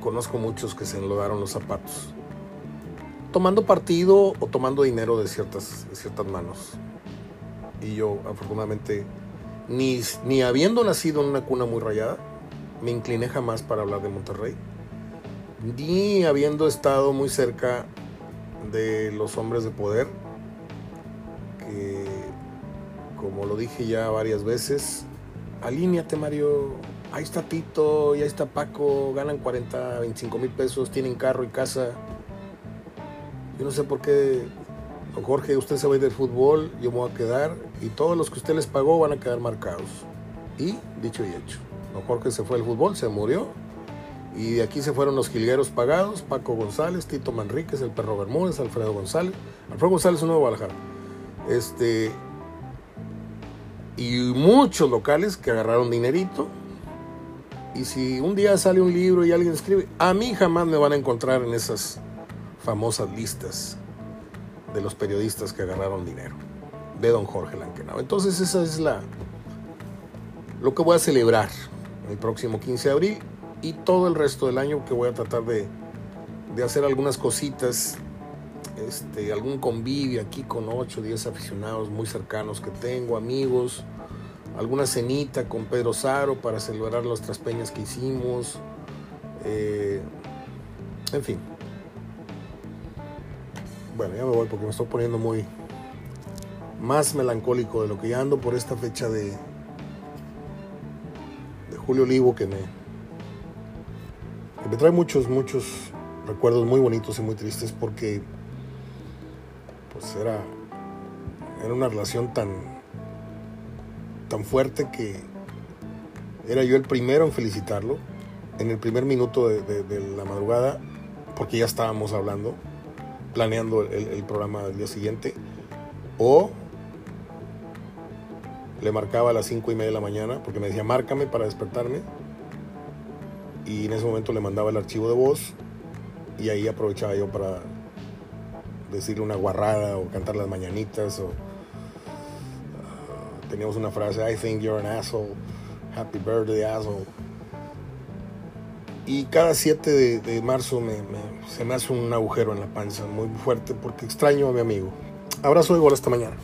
conozco muchos que se enlodaron los zapatos, tomando partido o tomando dinero de ciertas, ciertas manos. Y yo afortunadamente, ni, ni habiendo nacido en una cuna muy rayada, me incliné jamás para hablar de Monterrey, ni habiendo estado muy cerca de los hombres de poder, que como lo dije ya varias veces, alíñate Mario, ahí está Tito y ahí está Paco, ganan 40, 25 mil pesos, tienen carro y casa. Yo no sé por qué, Jorge, usted se va a ir del fútbol, yo me voy a quedar y todos los que usted les pagó van a quedar marcados. Y dicho y hecho. Don Jorge se fue al fútbol, se murió. Y de aquí se fueron los jilgueros pagados, Paco González, Tito Manríquez, el perro Bermúdez, Alfredo González. Alfredo González un nuevo Guadalajara. Este, y muchos locales que agarraron dinerito. Y si un día sale un libro y alguien escribe, a mí jamás me van a encontrar en esas famosas listas de los periodistas que agarraron dinero de don Jorge Lankenau. Entonces esa es la lo que voy a celebrar el próximo 15 de abril y todo el resto del año que voy a tratar de, de hacer algunas cositas, este, algún convivio aquí con 8 o 10 aficionados muy cercanos que tengo, amigos, alguna cenita con Pedro Saro para celebrar las traspeñas que hicimos, eh, en fin. Bueno, ya me voy porque me estoy poniendo muy más melancólico de lo que ya ando por esta fecha de, Julio Olivo que me, me trae muchos, muchos recuerdos muy bonitos y muy tristes porque pues era, era una relación tan, tan fuerte que era yo el primero en felicitarlo en el primer minuto de, la madrugada porque ya estábamos hablando, planeando el, el programa del día siguiente o le marcaba a las 5 y media de la mañana porque me decía, márcame para despertarme. Y en ese momento le mandaba el archivo de voz y ahí aprovechaba yo para decirle una guarrada o cantar las mañanitas. O, uh, teníamos una frase, I think you're an asshole, happy birthday asshole. Y cada 7 de, marzo se me hace un agujero en la panza muy fuerte porque extraño a mi amigo. Abrazo de gol hasta mañana.